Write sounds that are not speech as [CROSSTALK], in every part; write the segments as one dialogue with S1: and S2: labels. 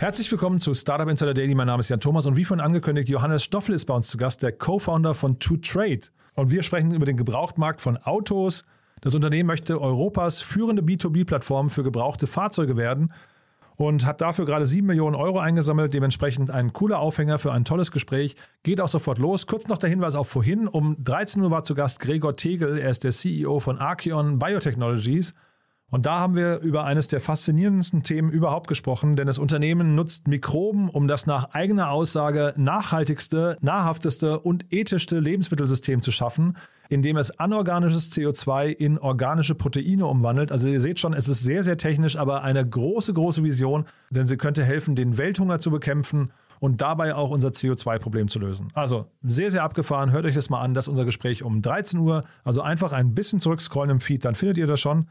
S1: Herzlich willkommen zu Startup Insider Daily. Mein Name ist Jan Thomas und wie vorhin angekündigt, Johannes Stoffel ist bei uns zu Gast, der Co-Founder von To Trade. Und wir sprechen über den Gebrauchtmarkt von Autos. Das Unternehmen möchte Europas führende B2B-Plattform für gebrauchte Fahrzeuge werden und hat dafür gerade 7 Millionen Euro eingesammelt. Dementsprechend ein cooler Aufhänger für ein tolles Gespräch. Geht auch sofort los. Kurz noch der Hinweis auf vorhin. Um 13 Uhr war zu Gast Gregor Tegel. Er ist der CEO von Archeon Biotechnologies. Und da haben wir über eines der faszinierendsten Themen überhaupt gesprochen, denn das Unternehmen nutzt Mikroben, um das nach eigener Aussage nachhaltigste, nahrhafteste und ethischste Lebensmittelsystem zu schaffen, indem es anorganisches CO2 in organische Proteine umwandelt. Also ihr seht schon, es ist sehr, sehr technisch, aber eine große, große Vision, denn sie könnte helfen, den Welthunger zu bekämpfen und dabei auch unser CO2-Problem zu lösen. Also sehr, sehr abgefahren. Hört euch das mal an. Das ist unser Gespräch um 13 Uhr. Also einfach ein bisschen zurückscrollen im Feed, dann findet ihr das schon.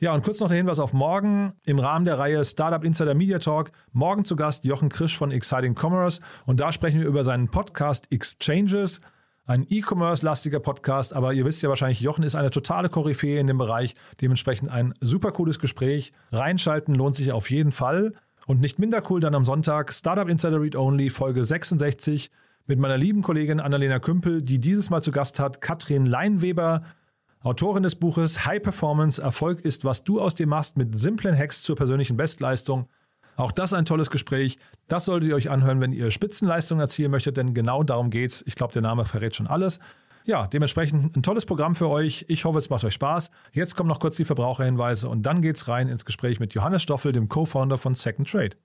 S1: Ja, und kurz noch der Hinweis auf morgen im Rahmen der Reihe Startup Insider Media Talk. Morgen zu Gast Jochen Krisch von Exciting Commerce und da sprechen wir über seinen Podcast Exchanges. Ein E-Commerce-lastiger Podcast, aber ihr wisst ja wahrscheinlich, Jochen ist eine totale Koryphäe in dem Bereich. Dementsprechend ein super cooles Gespräch. Reinschalten lohnt sich auf jeden Fall. Und nicht minder cool dann am Sonntag Startup Insider Read Only, Folge 66 mit meiner lieben Kollegin Annalena Kümpel, die dieses Mal zu Gast hat, Katrin Leinweber, Autorin des Buches High Performance, Erfolg ist, was du aus dir machst, mit simplen Hacks zur persönlichen Bestleistung. Auch das ein tolles Gespräch. Das solltet ihr euch anhören, wenn ihr Spitzenleistung erzielen möchtet, denn genau darum geht's. Ich glaube, der Name verrät schon alles. Ja, dementsprechend ein tolles Programm für euch. Ich hoffe, es macht euch Spaß. Jetzt kommen noch kurz die Verbraucherhinweise und dann geht's rein ins Gespräch mit Johannes Stoffel, dem Co-Founder von Second Trade.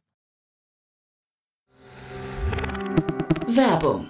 S2: Werbung.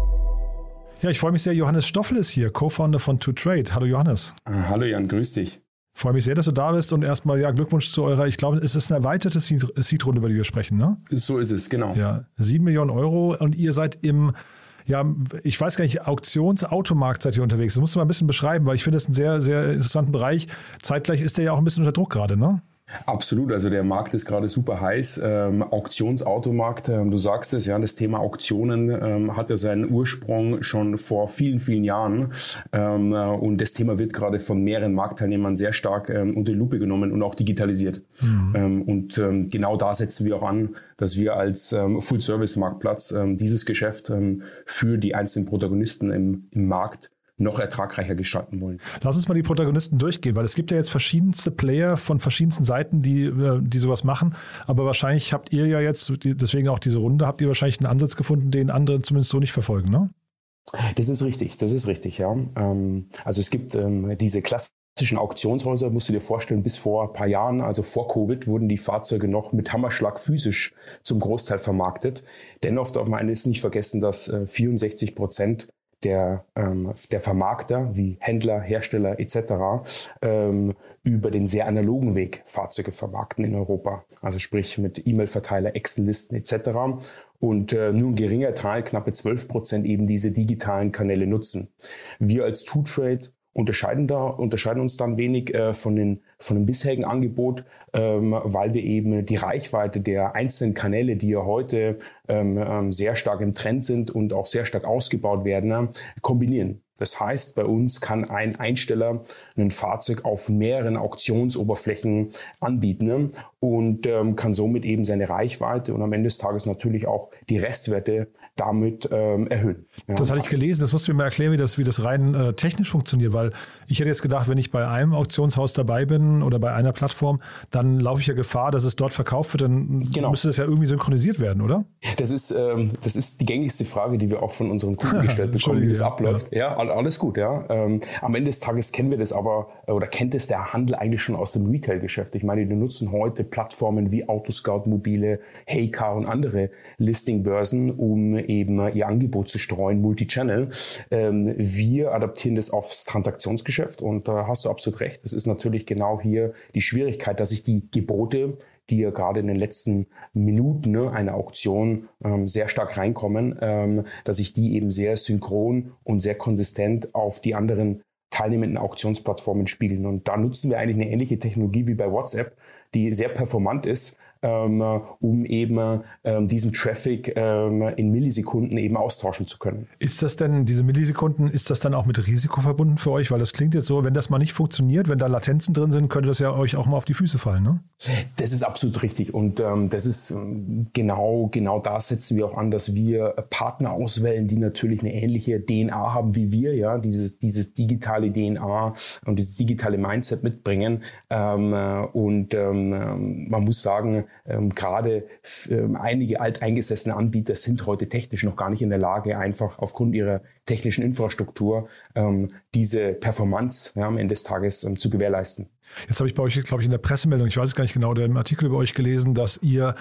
S1: Ja, ich freue mich sehr. Johannes Stoffel ist hier, Co-Founder von To Trade. Hallo Johannes.
S3: Ah, Hallo Jan, grüß dich.
S1: Freue mich sehr, dass du da bist und erstmal ja Glückwunsch zu eurer, ich glaube, es ist eine erweiterte Seed-Runde, über die wir sprechen, ne?
S3: So ist es, genau.
S1: Ja, sieben Millionen Euro und ihr seid im, ja, ich weiß gar nicht, Auktionsautomarkt seid ihr unterwegs. Das musst du mal ein bisschen beschreiben, weil ich finde das einen sehr, sehr interessanten Bereich. Zeitgleich ist der ja auch ein bisschen unter Druck gerade, ne?
S3: Absolut, also der Markt ist gerade super heiß. Ähm, Auktionsautomarkt, ähm, du sagst es, ja, das Thema Auktionen ähm, hat ja seinen Ursprung schon vor vielen, vielen Jahren. Ähm, äh, und das Thema wird gerade von mehreren Marktteilnehmern sehr stark ähm, unter die Lupe genommen und auch digitalisiert. Mhm. Ähm, und ähm, genau da setzen wir auch an, dass wir als Full-Service-Marktplatz dieses Geschäft für die einzelnen Protagonisten im, im Markt noch ertragreicher gestalten wollen.
S1: Lass uns mal die Protagonisten durchgehen, weil es gibt ja jetzt verschiedenste Player von verschiedensten Seiten, die, äh, die sowas machen. Aber wahrscheinlich habt ihr ja jetzt, deswegen auch diese Runde, habt ihr wahrscheinlich einen Ansatz gefunden, den andere zumindest so nicht verfolgen, ne?
S3: Das ist richtig, das ist richtig, ja. Ähm, also es gibt ähm, diese klassischen Auktionshäuser, musst du dir vorstellen, bis vor ein paar Jahren, also vor Covid, wurden die Fahrzeuge noch mit Hammerschlag physisch zum Großteil vermarktet. Dennoch darf man eines nicht vergessen, dass 64 äh, Prozent der, ähm, der Vermarkter wie Händler, Hersteller etc. Ähm, über den sehr analogen Weg Fahrzeuge vermarkten in Europa. Also sprich mit E-Mail-Verteiler, Excel-Listen etc. Und äh, nur ein geringer Teil, knappe 12 Prozent, eben diese digitalen Kanäle nutzen. Wir als Two-Trade unterscheiden, da, unterscheiden uns dann wenig äh, von den von dem bisherigen Angebot, ähm, weil wir eben die Reichweite der einzelnen Kanäle, die ja heute ähm, ähm sehr stark im Trend sind und auch sehr stark ausgebaut werden, kombinieren. Das heißt, bei uns kann ein Einsteller ein Fahrzeug auf mehreren Auktionsoberflächen anbieten ne? und ähm, kann somit eben seine Reichweite und am Ende des Tages natürlich auch die Restwerte damit ähm, erhöhen.
S1: Ja. Das hatte ich gelesen, das musst du mir mal erklären, wie das, wie das rein äh, technisch funktioniert, weil ich hätte jetzt gedacht, wenn ich bei einem Auktionshaus dabei bin oder bei einer Plattform, dann laufe ich ja Gefahr, dass es dort verkauft wird, dann genau. müsste das ja irgendwie synchronisiert werden, oder?
S3: Das ist, ähm, das ist die gängigste Frage, die wir auch von unseren Kunden [LAUGHS] gestellt bekommen, wie das abläuft. Ja, ja alles gut, ja. Ähm, am Ende des Tages kennen wir das aber, äh, oder kennt es der Handel eigentlich schon aus dem Retail-Geschäft. Ich meine, die nutzen heute Plattformen wie Autoscout Mobile, Heycar und andere Listing-Börsen, um eben ihr Angebot zu streuen, Multi-Channel. Ähm, wir adaptieren das aufs Transaktionsgeschäft und da hast du absolut recht. Das ist natürlich genau hier die Schwierigkeit, dass sich die Gebote die ja gerade in den letzten Minuten ne, einer Auktion ähm, sehr stark reinkommen, ähm, dass sich die eben sehr synchron und sehr konsistent auf die anderen teilnehmenden Auktionsplattformen spiegeln. Und da nutzen wir eigentlich eine ähnliche Technologie wie bei WhatsApp, die sehr performant ist, ähm, um eben ähm, diesen Traffic ähm, in Millisekunden eben austauschen zu können.
S1: Ist das denn, diese Millisekunden, ist das dann auch mit Risiko verbunden für euch? Weil das klingt jetzt so, wenn das mal nicht funktioniert, wenn da Latenzen drin sind, könnte das ja euch auch mal auf die Füße fallen, ne?
S3: Das ist absolut richtig. Und ähm, das ist genau, genau da setzen wir auch an, dass wir Partner auswählen, die natürlich eine ähnliche DNA haben wie wir, ja, dieses, dieses digitale DNA und dieses digitale Mindset mitbringen. Ähm, äh, und ähm, man muss sagen, ähm, gerade ähm, einige alteingesessene Anbieter sind heute technisch noch gar nicht in der Lage, einfach aufgrund ihrer technischen Infrastruktur ähm, diese Performance am Ende des Tages ähm, zu gewährleisten.
S1: Jetzt habe ich bei euch, glaube ich, in der Pressemeldung, ich weiß es gar nicht genau, den Artikel über euch gelesen, dass ihr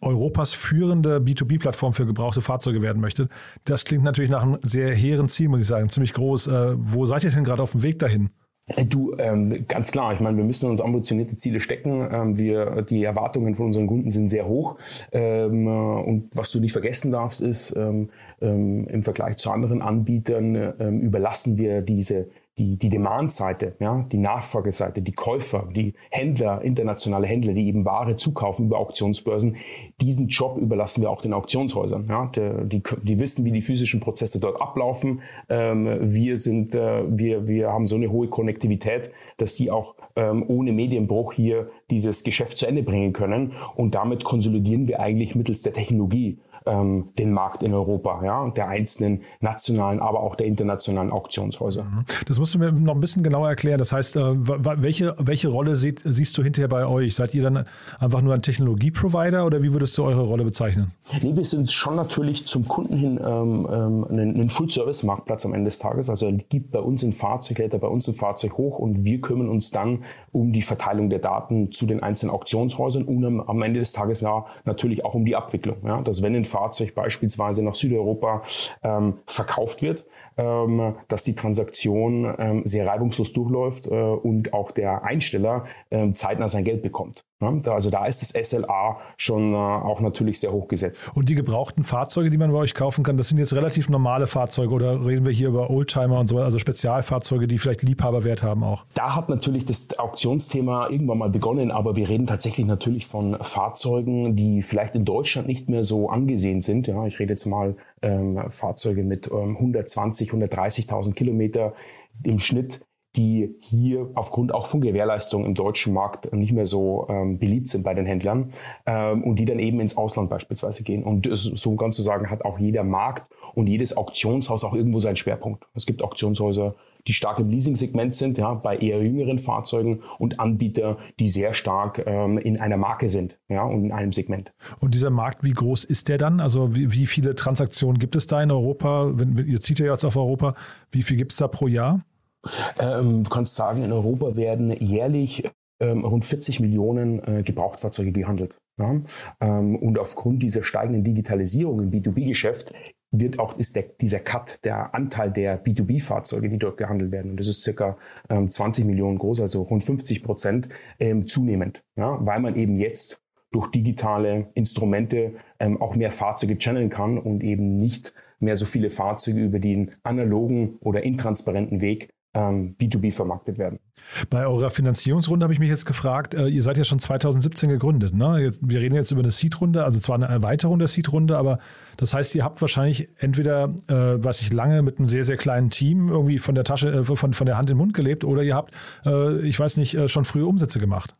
S1: Europas führende B2B-Plattform für gebrauchte Fahrzeuge werden möchtet. Das klingt natürlich nach einem sehr hehren Ziel, muss ich sagen, ziemlich groß. Äh, wo seid ihr denn gerade auf dem Weg dahin?
S3: Äh, du, ähm, ganz klar, ich meine, wir müssen uns ambitionierte Ziele stecken. Ähm, wir, die Erwartungen von unseren Kunden sind sehr hoch. Ähm, äh, und was du nicht vergessen darfst, ist, ähm, ähm, im Vergleich zu anderen Anbietern ähm, überlassen wir diese die, die Demand-Seite, ja, die Nachfrageseite, die Käufer, die Händler, internationale Händler, die eben Ware zukaufen über Auktionsbörsen, diesen Job überlassen wir auch den Auktionshäusern. Ja. Die, die wissen, wie die physischen Prozesse dort ablaufen. Ähm, wir, sind, äh, wir, wir haben so eine hohe Konnektivität, dass die auch ähm, ohne Medienbruch hier dieses Geschäft zu Ende bringen können. Und damit konsolidieren wir eigentlich mittels der Technologie ähm, den Markt in Europa, ja, der einzelnen nationalen, aber auch der internationalen Auktionshäuser. Mhm.
S1: Das musst du mir noch ein bisschen genauer erklären. Das heißt, äh, welche, welche Rolle seht, siehst du hinterher bei euch? Seid ihr dann einfach nur ein Technologieprovider oder wie würdest du eure Rolle bezeichnen?
S3: Nee, wir sind schon natürlich zum Kunden hin ähm, ähm, ein, ein Full-Service-Marktplatz am Ende des Tages. Also er gibt bei uns ein Fahrzeug, lädt er bei uns ein Fahrzeug hoch und wir kümmern uns dann um die Verteilung der Daten zu den einzelnen Auktionshäusern und am, am Ende des Tages ja, natürlich auch um die Abwicklung. Ja, dass wenn ein Fahrzeug beispielsweise nach Südeuropa ähm, verkauft wird, dass die Transaktion ähm, sehr reibungslos durchläuft äh, und auch der Einsteller ähm, zeitnah sein Geld bekommt. Also da ist das SLA schon äh, auch natürlich sehr hoch gesetzt.
S1: Und die gebrauchten Fahrzeuge, die man bei euch kaufen kann, das sind jetzt relativ normale Fahrzeuge oder reden wir hier über Oldtimer und so, also Spezialfahrzeuge, die vielleicht Liebhaberwert haben auch?
S3: Da hat natürlich das Auktionsthema irgendwann mal begonnen, aber wir reden tatsächlich natürlich von Fahrzeugen, die vielleicht in Deutschland nicht mehr so angesehen sind. Ja, ich rede jetzt mal ähm, Fahrzeuge mit ähm, 120, 130.000 Kilometer im Schnitt die hier aufgrund auch von Gewährleistung im deutschen Markt nicht mehr so ähm, beliebt sind bei den Händlern ähm, und die dann eben ins Ausland beispielsweise gehen. Und so ganz zu sagen, hat auch jeder Markt und jedes Auktionshaus auch irgendwo seinen Schwerpunkt. Es gibt Auktionshäuser, die stark im Leasing-Segment sind, ja, bei eher jüngeren Fahrzeugen und Anbieter, die sehr stark ähm, in einer Marke sind ja, und in einem Segment.
S1: Und dieser Markt, wie groß ist der dann? Also wie, wie viele Transaktionen gibt es da in Europa? Wenn, ihr zieht ja jetzt auf Europa, wie viel gibt es da pro Jahr?
S3: Ähm, du kannst sagen, in Europa werden jährlich ähm, rund 40 Millionen äh, Gebrauchtfahrzeuge gehandelt. Ja? Ähm, und aufgrund dieser steigenden Digitalisierung im B2B-Geschäft wird auch ist der, dieser Cut, der Anteil der B2B-Fahrzeuge, die dort gehandelt werden, und das ist circa ähm, 20 Millionen groß, also rund 50 Prozent ähm, zunehmend, ja? weil man eben jetzt durch digitale Instrumente ähm, auch mehr Fahrzeuge channeln kann und eben nicht mehr so viele Fahrzeuge über den analogen oder intransparenten Weg B2B vermarktet werden.
S1: Bei eurer Finanzierungsrunde habe ich mich jetzt gefragt, äh, ihr seid ja schon 2017 gegründet. Ne? Wir reden jetzt über eine Seed-Runde, also zwar eine Erweiterung der Seed-Runde, aber das heißt, ihr habt wahrscheinlich entweder, äh, was ich lange mit einem sehr, sehr kleinen Team irgendwie von der Tasche, äh, von, von der Hand in den Mund gelebt oder ihr habt, äh, ich weiß nicht, äh, schon frühe Umsätze gemacht.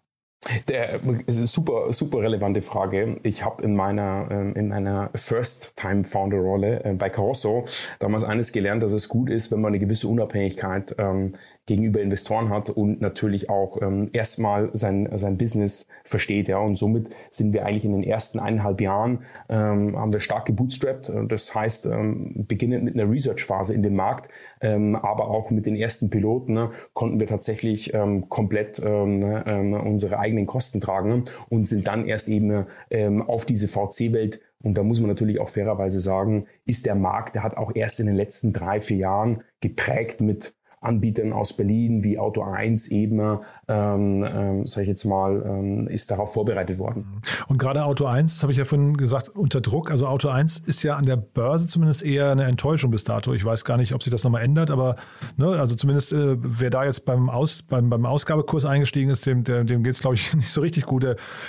S3: Der, super, super relevante Frage. Ich habe in meiner, ähm, in meiner First-Time-Founder-Rolle äh, bei Carosso damals eines gelernt, dass es gut ist, wenn man eine gewisse Unabhängigkeit ähm, gegenüber Investoren hat und natürlich auch ähm, erstmal sein, sein Business versteht. Ja. Und somit sind wir eigentlich in den ersten eineinhalb Jahren, haben wir stark gebootstrapped. Das heißt, beginnend mit einer Research-Phase in dem Markt, aber auch mit den ersten Piloten ne, konnten wir tatsächlich komplett ne, unsere eigenen Kosten tragen und sind dann erst eben ähm, auf diese VC-Welt und da muss man natürlich auch fairerweise sagen, ist der Markt, der hat auch erst in den letzten drei, vier Jahren geprägt mit Anbietern aus Berlin wie Auto 1 eben, ähm, ähm, sage ich jetzt mal, ähm, ist darauf vorbereitet worden.
S1: Und gerade Auto 1, das habe ich ja vorhin gesagt, unter Druck. Also Auto 1 ist ja an der Börse zumindest eher eine Enttäuschung bis dato. Ich weiß gar nicht, ob sich das nochmal ändert, aber ne, also zumindest äh, wer da jetzt beim, Aus, beim, beim Ausgabekurs eingestiegen ist, dem, dem, dem geht es, glaube ich, [LAUGHS] nicht so richtig gut.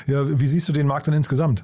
S1: Ja, wie siehst du den Markt dann insgesamt?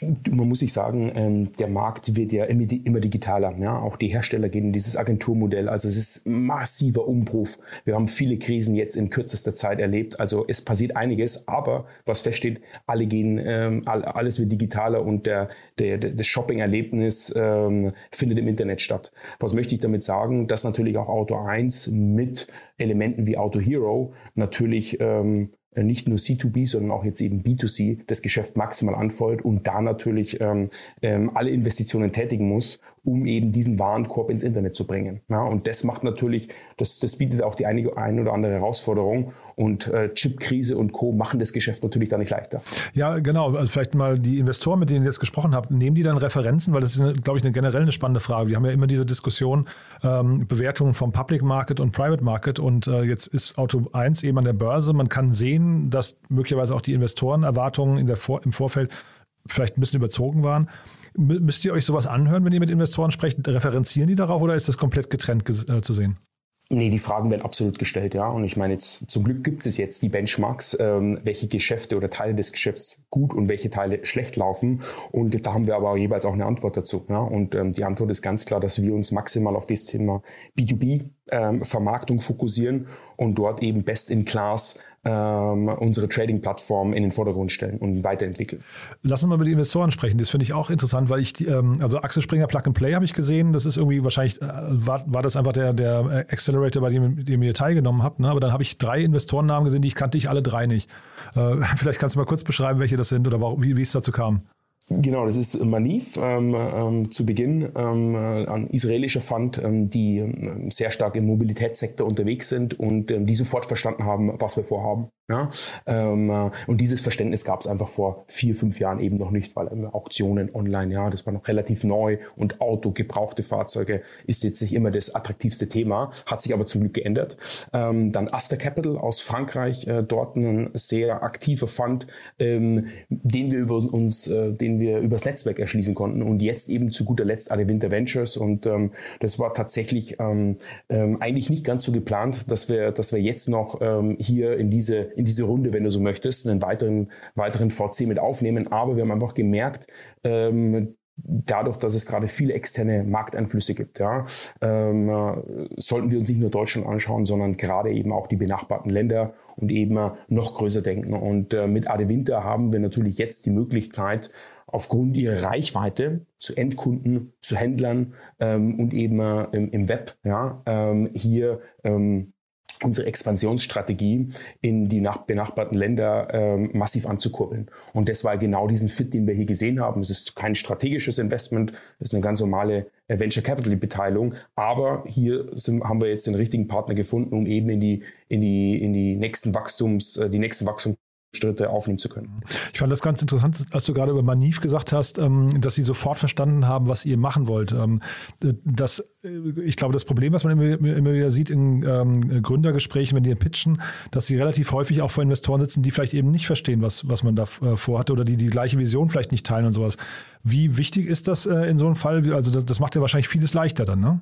S3: Man muss sich sagen, ähm, der Markt wird ja immer digitaler. Ja? Auch die Hersteller gehen in dieses Agenturmodell. Also es ist massiver Umbruch. Wir haben viele Krisen jetzt in kürzester Zeit erlebt. Also es passiert einiges, aber was feststeht, alle gehen, ähm, alles wird digitaler und der, der, das Shopping-Erlebnis ähm, findet im Internet statt. Was möchte ich damit sagen? Dass natürlich auch Auto 1 mit Elementen wie Auto Hero natürlich äh, nicht nur C2B, sondern auch jetzt eben B2C das Geschäft maximal anfeuert und da natürlich ähm, ähm, alle Investitionen tätigen muss, um eben diesen Warenkorb ins Internet zu bringen. Ja, und das macht natürlich, das, das bietet auch die einige, ein oder andere Herausforderung und äh, Chipkrise und Co. machen das Geschäft natürlich da nicht leichter.
S1: Ja, genau. Also vielleicht mal die Investoren, mit denen ihr jetzt gesprochen habt, nehmen die dann Referenzen? Weil das ist, glaube ich, eine generell eine spannende Frage. Wir haben ja immer diese Diskussion, ähm, Bewertungen vom Public Market und Private Market und äh, jetzt ist Auto 1 eben an der Börse. Man kann sehen, dass möglicherweise auch die Investorenerwartungen in der Vor im Vorfeld vielleicht ein bisschen überzogen waren. Müsst ihr euch sowas anhören, wenn ihr mit Investoren sprecht? Referenzieren die darauf oder ist das komplett getrennt äh, zu sehen?
S3: Nee, die Fragen werden absolut gestellt, ja. Und ich meine, jetzt zum Glück gibt es jetzt die Benchmarks, ähm, welche Geschäfte oder Teile des Geschäfts gut und welche Teile schlecht laufen. Und da haben wir aber jeweils auch eine Antwort dazu. Ja. Und ähm, die Antwort ist ganz klar, dass wir uns maximal auf das Thema B2B ähm, Vermarktung fokussieren und dort eben best in class ähm, unsere Trading-Plattform in den Vordergrund stellen und weiterentwickeln.
S1: Lass uns mal mit den Investoren sprechen. Das finde ich auch interessant, weil ich, ähm, also Axel Springer Plug and Play habe ich gesehen. Das ist irgendwie wahrscheinlich, äh, war, war das einfach der, der Accelerator, bei dem, dem ihr teilgenommen habt. Ne? Aber dann habe ich drei Investorennamen gesehen, die ich kannte ich alle drei nicht. Äh, [LAUGHS] vielleicht kannst du mal kurz beschreiben, welche das sind oder warum, wie, wie es dazu kam.
S3: Genau, das ist Manif ähm, ähm, zu Beginn, ähm, äh, ein israelischer Fund, ähm, die ähm, sehr stark im Mobilitätssektor unterwegs sind und ähm, die sofort verstanden haben, was wir vorhaben. Ja? Ähm, äh, und dieses Verständnis gab es einfach vor vier, fünf Jahren eben noch nicht, weil ähm, Auktionen online, ja, das war noch relativ neu und Auto, gebrauchte Fahrzeuge ist jetzt nicht immer das attraktivste Thema, hat sich aber zum Glück geändert. Ähm, dann Aster Capital aus Frankreich, äh, dort ein sehr aktiver Fund, ähm, den wir über uns, äh, den wir übers Netzwerk erschließen konnten und jetzt eben zu guter Letzt alle Winter Ventures und ähm, das war tatsächlich ähm, ähm, eigentlich nicht ganz so geplant, dass wir, dass wir jetzt noch ähm, hier in diese in diese Runde, wenn du so möchtest, einen weiteren, weiteren VC mit aufnehmen. Aber wir haben einfach gemerkt, ähm, dadurch, dass es gerade viele externe Markteinflüsse gibt, ja, ähm, äh, sollten wir uns nicht nur Deutschland anschauen, sondern gerade eben auch die benachbarten Länder und eben äh, noch größer denken. Und äh, mit Ade Winter haben wir natürlich jetzt die Möglichkeit, aufgrund ihrer Reichweite zu Endkunden, zu Händlern ähm, und eben äh, im, im, Web ja, ähm, hier ähm, unsere Expansionsstrategie in die benachbarten Länder ähm, massiv anzukurbeln. Und das war genau diesen Fit, den wir hier gesehen haben. Es ist kein strategisches Investment, es ist eine ganz normale äh, Venture Capital Beteiligung, aber hier sind, haben wir jetzt den richtigen Partner gefunden, um eben in die in die in die nächsten Wachstums äh, die nächsten Wachstums Schritte aufnehmen zu können.
S1: Ich fand das ganz interessant, als du gerade über Manif gesagt hast, ähm, dass sie sofort verstanden haben, was ihr machen wollt. Ähm, das, äh, ich glaube, das Problem, was man immer, wieder sieht in ähm, Gründergesprächen, wenn die pitchen, dass sie relativ häufig auch vor Investoren sitzen, die vielleicht eben nicht verstehen, was, was man da äh, vorhatte oder die die gleiche Vision vielleicht nicht teilen und sowas. Wie wichtig ist das äh, in so einem Fall? Also das, das macht ja wahrscheinlich vieles leichter dann, ne?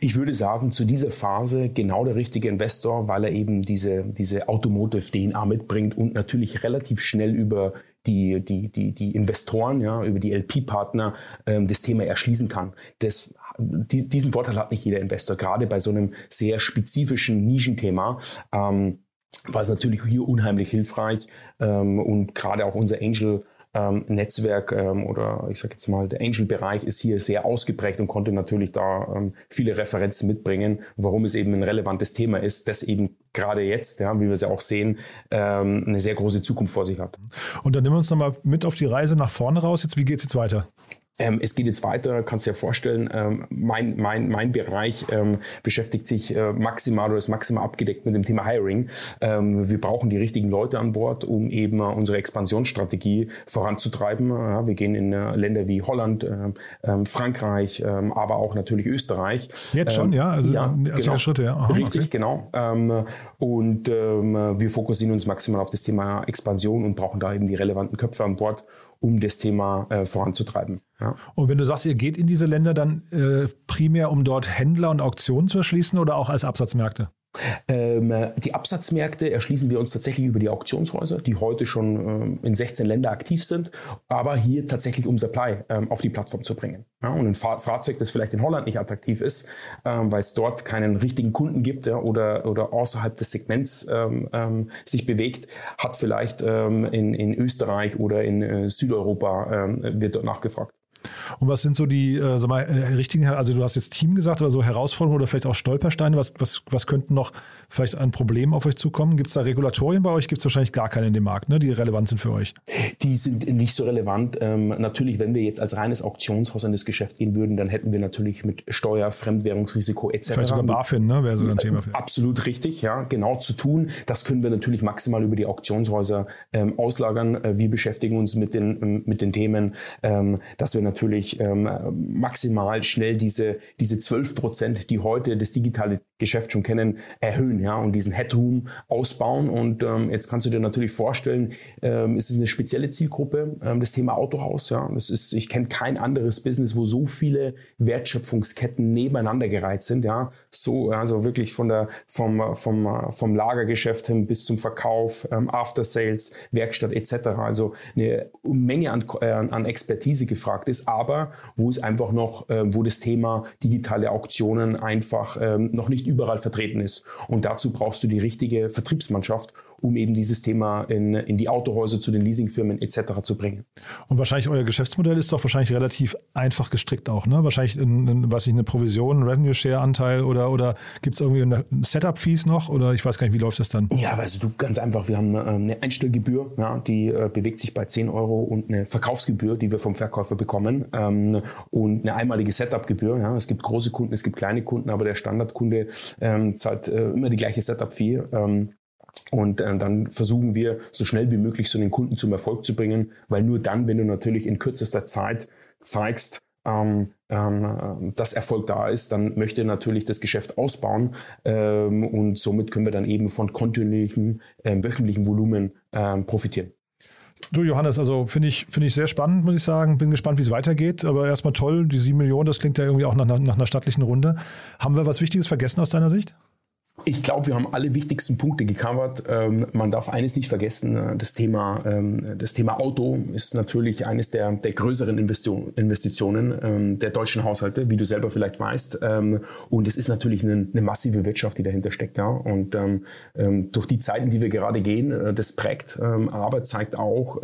S3: Ich würde sagen, zu dieser Phase genau der richtige Investor, weil er eben diese, diese Automotive-DNA mitbringt und natürlich relativ schnell über die, die, die, die Investoren, ja, über die LP-Partner ähm, das Thema erschließen kann. Das, diesen Vorteil hat nicht jeder Investor, gerade bei so einem sehr spezifischen Nischenthema. Ähm, war es natürlich hier unheimlich hilfreich ähm, und gerade auch unser Angel ähm, Netzwerk ähm, oder ich sage jetzt mal, der Angel-Bereich ist hier sehr ausgeprägt und konnte natürlich da ähm, viele Referenzen mitbringen, warum es eben ein relevantes Thema ist, das eben gerade jetzt, ja, wie wir es ja auch sehen, ähm, eine sehr große Zukunft vor sich hat.
S1: Und dann nehmen wir uns nochmal mit auf die Reise nach vorne raus. Jetzt, wie geht es jetzt weiter?
S3: Ähm, es geht jetzt weiter, kannst du dir vorstellen, ähm, mein, mein, mein Bereich ähm, beschäftigt sich äh, maximal oder ist maximal abgedeckt mit dem Thema Hiring. Ähm, wir brauchen die richtigen Leute an Bord, um eben äh, unsere Expansionsstrategie voranzutreiben. Ja, wir gehen in äh, Länder wie Holland, äh, ähm, Frankreich, ähm, aber auch natürlich Österreich.
S1: Jetzt schon, ja?
S3: Also ja,
S1: genau. Schritte, ja.
S3: Aha, Richtig, okay. genau. und wir fokussieren uns maximal auf das Thema Expansion und brauchen da eben die relevanten Köpfe an Bord, um das Thema äh, voranzutreiben.
S1: Ja. Und wenn du sagst, ihr geht in diese Länder dann äh, primär, um dort Händler und Auktionen zu erschließen oder auch als Absatzmärkte?
S3: Ähm, die Absatzmärkte erschließen wir uns tatsächlich über die Auktionshäuser, die heute schon ähm, in 16 Ländern aktiv sind, aber hier tatsächlich um Supply ähm, auf die Plattform zu bringen. Und ein Fahr Fahrzeug, das vielleicht in Holland nicht attraktiv ist, weil es dort keinen richtigen Kunden gibt oder, oder außerhalb des Segments sich bewegt, hat vielleicht in, in Österreich oder in äh, Südeuropa wird dort nachgefragt.
S1: Und was sind so die äh, sag mal, äh, richtigen, also du hast jetzt Team gesagt oder so Herausforderungen oder vielleicht auch Stolpersteine, was, was, was könnten noch vielleicht an Problemen auf euch zukommen? Gibt es da Regulatorien bei euch? Gibt es wahrscheinlich gar keine in dem Markt, ne, die relevant sind für euch?
S3: Die sind nicht so relevant. Ähm, natürlich, wenn wir jetzt als reines Auktionshaus in das Geschäft gehen würden, dann hätten wir natürlich mit Steuer, Fremdwährungsrisiko etc.
S1: Vielleicht sogar BaFin, ne? wäre sogar ein Thema
S3: für. Absolut richtig, ja, genau zu tun. Das können wir natürlich maximal über die Auktionshäuser ähm, auslagern. Äh, wir beschäftigen uns mit den, ähm, mit den Themen, ähm, dass wir natürlich ähm, maximal schnell diese, diese 12 Prozent, die heute das digitale Geschäft schon kennen, erhöhen ja, und diesen Headroom ausbauen. Und ähm, jetzt kannst du dir natürlich vorstellen, ähm, ist es eine spezielle Zielgruppe, ähm, das Thema Autohaus. Ja. Das ist, ich kenne kein anderes Business, wo so viele Wertschöpfungsketten nebeneinander gereiht sind. Ja. So, also wirklich von der, vom, vom, vom Lagergeschäft hin bis zum Verkauf, ähm, After Sales, Werkstatt etc. Also eine Menge an, äh, an Expertise gefragt ist, aber wo es einfach noch, äh, wo das Thema digitale Auktionen einfach ähm, noch nicht überall vertreten ist. Und dazu brauchst du die richtige Vertriebsmannschaft, um eben dieses Thema in, in die Autohäuser, zu den Leasingfirmen etc. zu bringen.
S1: Und wahrscheinlich euer Geschäftsmodell ist doch wahrscheinlich relativ einfach gestrickt auch, ne? Wahrscheinlich, in, in, was ich, eine Provision, ein Revenue-Share-Anteil oder, oder gibt es irgendwie eine Setup-Fees noch oder ich weiß gar nicht, wie läuft das dann?
S3: Ja, also du ganz einfach, wir haben äh, eine Einstellgebühr, ja, die äh, bewegt sich bei 10 Euro und eine Verkaufsgebühr, die wir vom Verkäufer bekommen ähm, und eine einmalige Setup-Gebühr. Ja. Es gibt große Kunden, es gibt kleine Kunden, aber der Standardkunde ähm, zahlt äh, immer die gleiche Setup-Fee. Ähm, und äh, dann versuchen wir, so schnell wie möglich so einen Kunden zum Erfolg zu bringen, weil nur dann, wenn du natürlich in kürzester Zeit zeigst, ähm, ähm, dass Erfolg da ist, dann möchte natürlich das Geschäft ausbauen ähm, und somit können wir dann eben von kontinuierlichem ähm, wöchentlichem Volumen ähm, profitieren.
S1: Du Johannes, also finde ich, finde ich sehr spannend, muss ich sagen. Bin gespannt, wie es weitergeht. Aber erstmal toll, die sieben Millionen, das klingt ja irgendwie auch nach, nach einer stattlichen Runde. Haben wir was Wichtiges vergessen aus deiner Sicht?
S3: Ich glaube, wir haben alle wichtigsten Punkte gecovert. Ähm, man darf eines nicht vergessen, äh, das Thema, ähm, das Thema Auto ist natürlich eines der, der größeren Investitionen ähm, der deutschen Haushalte, wie du selber vielleicht weißt. Ähm, und es ist natürlich eine, eine, massive Wirtschaft, die dahinter steckt. Ja? Und ähm, ähm, durch die Zeiten, die wir gerade gehen, äh, das prägt, aber zeigt auch,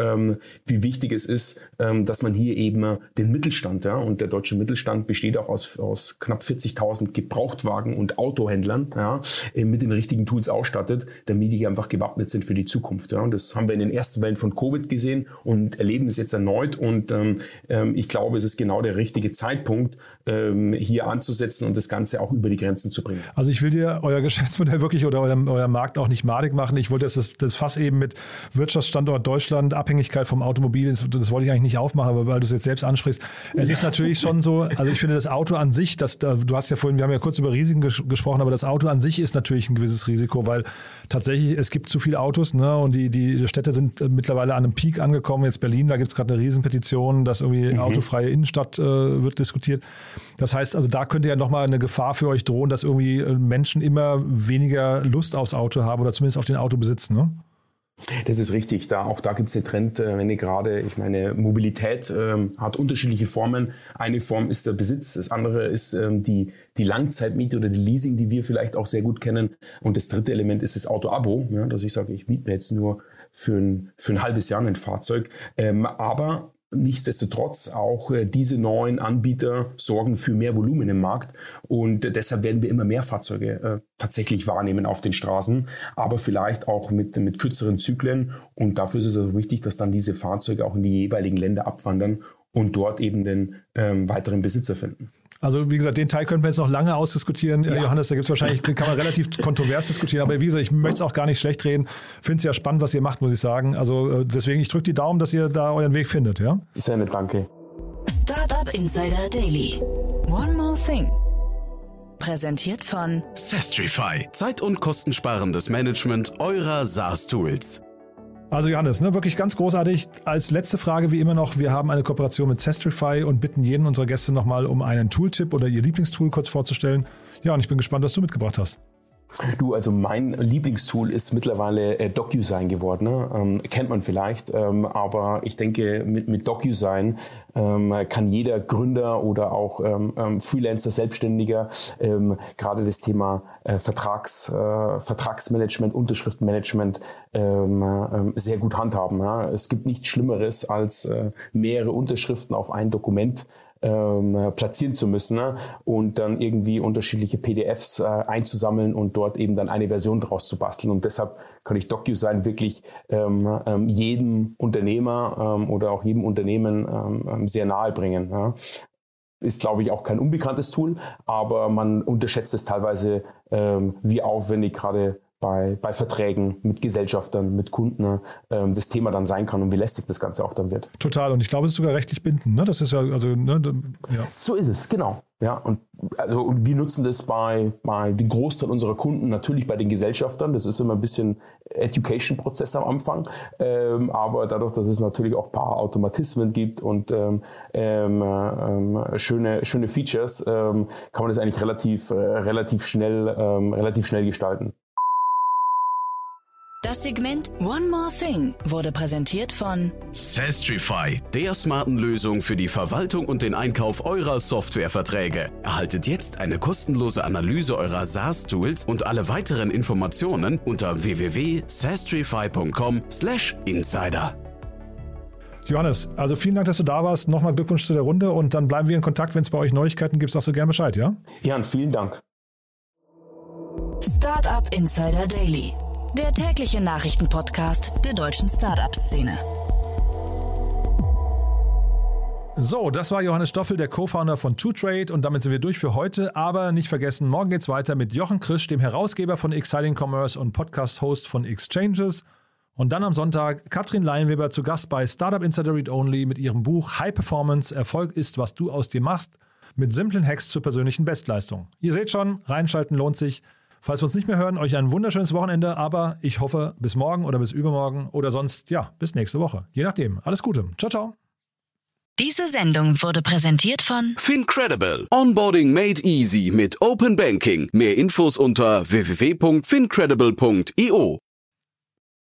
S3: wie wichtig es ist, dass man hier eben den Mittelstand, ja? und der deutsche Mittelstand besteht auch aus, aus knapp 40.000 Gebrauchtwagen und Autohändlern, ja? Mit den richtigen Tools ausstattet, damit die einfach gewappnet sind für die Zukunft. Ja. Und das haben wir in den ersten Wellen von Covid gesehen und erleben es jetzt erneut. Und ähm, ähm, ich glaube, es ist genau der richtige Zeitpunkt, ähm, hier anzusetzen und das Ganze auch über die Grenzen zu bringen.
S1: Also ich will dir euer [LAUGHS] Geschäftsmodell wirklich oder euer, euer Markt auch nicht madig machen. Ich wollte das, das Fass eben mit Wirtschaftsstandort Deutschland, Abhängigkeit vom Automobil, das, das wollte ich eigentlich nicht aufmachen, aber weil du es jetzt selbst ansprichst. Es ist natürlich schon so, also ich finde das Auto an sich, das, du hast ja vorhin, wir haben ja kurz über Risiken ges gesprochen, aber das Auto an sich ist ist natürlich ein gewisses Risiko, weil tatsächlich es gibt zu viele Autos ne, und die, die Städte sind äh, mittlerweile an einem Peak angekommen. Jetzt Berlin, da gibt es gerade eine Riesenpetition, dass irgendwie mhm. autofreie Innenstadt äh, wird diskutiert. Das heißt, also da könnte ja nochmal eine Gefahr für euch drohen, dass irgendwie äh, Menschen immer weniger Lust aufs Auto haben oder zumindest auf den Auto besitzen. Ne?
S3: Das ist richtig. Da, auch da gibt es den Trend, äh, wenn ihr gerade, ich meine, Mobilität ähm, hat unterschiedliche Formen. Eine Form ist der Besitz, das andere ist ähm, die, die Langzeitmiete oder die Leasing, die wir vielleicht auch sehr gut kennen. Und das dritte Element ist das Auto-Abo, ja, dass ich sage, ich miete mir jetzt nur für ein, für ein halbes Jahr ein Fahrzeug. Ähm, aber Nichtsdestotrotz auch äh, diese neuen Anbieter sorgen für mehr Volumen im Markt und deshalb werden wir immer mehr Fahrzeuge äh, tatsächlich wahrnehmen auf den Straßen, aber vielleicht auch mit, mit kürzeren Zyklen und dafür ist es also wichtig, dass dann diese Fahrzeuge auch in die jeweiligen Länder abwandern und dort eben den ähm, weiteren Besitzer finden.
S1: Also wie gesagt, den Teil könnten wir jetzt noch lange ausdiskutieren. Ja. Johannes, da gibt es wahrscheinlich, kann man relativ [LAUGHS] kontrovers diskutieren. Aber wie gesagt, ich möchte es auch gar nicht schlecht reden. Finde es ja spannend, was ihr macht, muss ich sagen. Also äh, deswegen, ich drücke die Daumen, dass ihr da euren Weg findet. Ja?
S3: Sehr nett, danke.
S2: Startup Insider Daily. One more thing. Präsentiert von
S4: Sestrify. Zeit- und kostensparendes Management eurer SaaS-Tools.
S1: Also Johannes, ne, wirklich ganz großartig. Als letzte Frage wie immer noch, wir haben eine Kooperation mit Zestrify und bitten jeden unserer Gäste nochmal um einen Tooltip oder ihr Lieblingstool kurz vorzustellen. Ja, und ich bin gespannt, was du mitgebracht hast.
S3: Du, also mein Lieblingstool ist mittlerweile äh, DocuSign geworden. Ne? Ähm, kennt man vielleicht, ähm, aber ich denke, mit, mit DocuSign ähm, kann jeder Gründer oder auch ähm, ähm Freelancer, Selbstständiger ähm, gerade das Thema äh, Vertrags, äh, Vertragsmanagement, Unterschriftmanagement ähm, sehr gut handhaben. Ja? Es gibt nichts Schlimmeres als äh, mehrere Unterschriften auf ein Dokument ähm, platzieren zu müssen ne? und dann irgendwie unterschiedliche PDFs äh, einzusammeln und dort eben dann eine Version draus zu basteln. Und deshalb kann ich DocuSign wirklich ähm, ähm, jedem Unternehmer ähm, oder auch jedem Unternehmen ähm, ähm sehr nahe bringen. Ja? Ist, glaube ich, auch kein unbekanntes Tool, aber man unterschätzt es teilweise, wie aufwendig gerade bei, bei Verträgen mit Gesellschaftern, mit Kunden ähm, das Thema dann sein kann und wie lästig das Ganze auch dann wird.
S1: Total. Und ich glaube, es ist sogar rechtlich bindend. Ne? Das ist ja, also, ne,
S3: ja. So ist es, genau. Ja, und also und wir nutzen das bei, bei den Großteil unserer Kunden, natürlich bei den Gesellschaftern. Das ist immer ein bisschen Education-Prozess am Anfang. Ähm, aber dadurch, dass es natürlich auch ein paar Automatismen gibt und ähm, ähm, äh, schöne, schöne Features, ähm, kann man das eigentlich relativ, äh, relativ schnell, ähm, relativ schnell gestalten.
S2: Das Segment One More Thing wurde präsentiert von
S4: Sastrify, der smarten Lösung für die Verwaltung und den Einkauf eurer Softwareverträge. Erhaltet jetzt eine kostenlose Analyse eurer SaaS-Tools und alle weiteren Informationen unter www.sastrify.com/insider.
S1: Johannes, also vielen Dank, dass du da warst. Nochmal Glückwunsch zu der Runde und dann bleiben wir in Kontakt. Wenn es bei euch Neuigkeiten gibt, sagst du gerne Bescheid, ja?
S3: Jan, vielen Dank.
S2: Startup Insider Daily der tägliche Nachrichtenpodcast der deutschen Startup-Szene.
S1: So, das war Johannes Stoffel, der Co-Founder von TwoTrade und damit sind wir durch für heute. Aber nicht vergessen, morgen geht's weiter mit Jochen Krisch, dem Herausgeber von Exciting Commerce und Podcast-Host von Exchanges. Und dann am Sonntag Katrin Leinweber zu Gast bei Startup Insider Read Only mit ihrem Buch High Performance, Erfolg ist, was du aus dir machst, mit simplen Hacks zur persönlichen Bestleistung. Ihr seht schon, reinschalten lohnt sich. Falls wir uns nicht mehr hören, euch ein wunderschönes Wochenende, aber ich hoffe bis morgen oder bis übermorgen oder sonst, ja, bis nächste Woche. Je nachdem. Alles Gute. Ciao, ciao.
S2: Diese Sendung wurde präsentiert von
S4: Fincredible. Onboarding made easy mit Open Banking. Mehr Infos unter www.fincredible.io.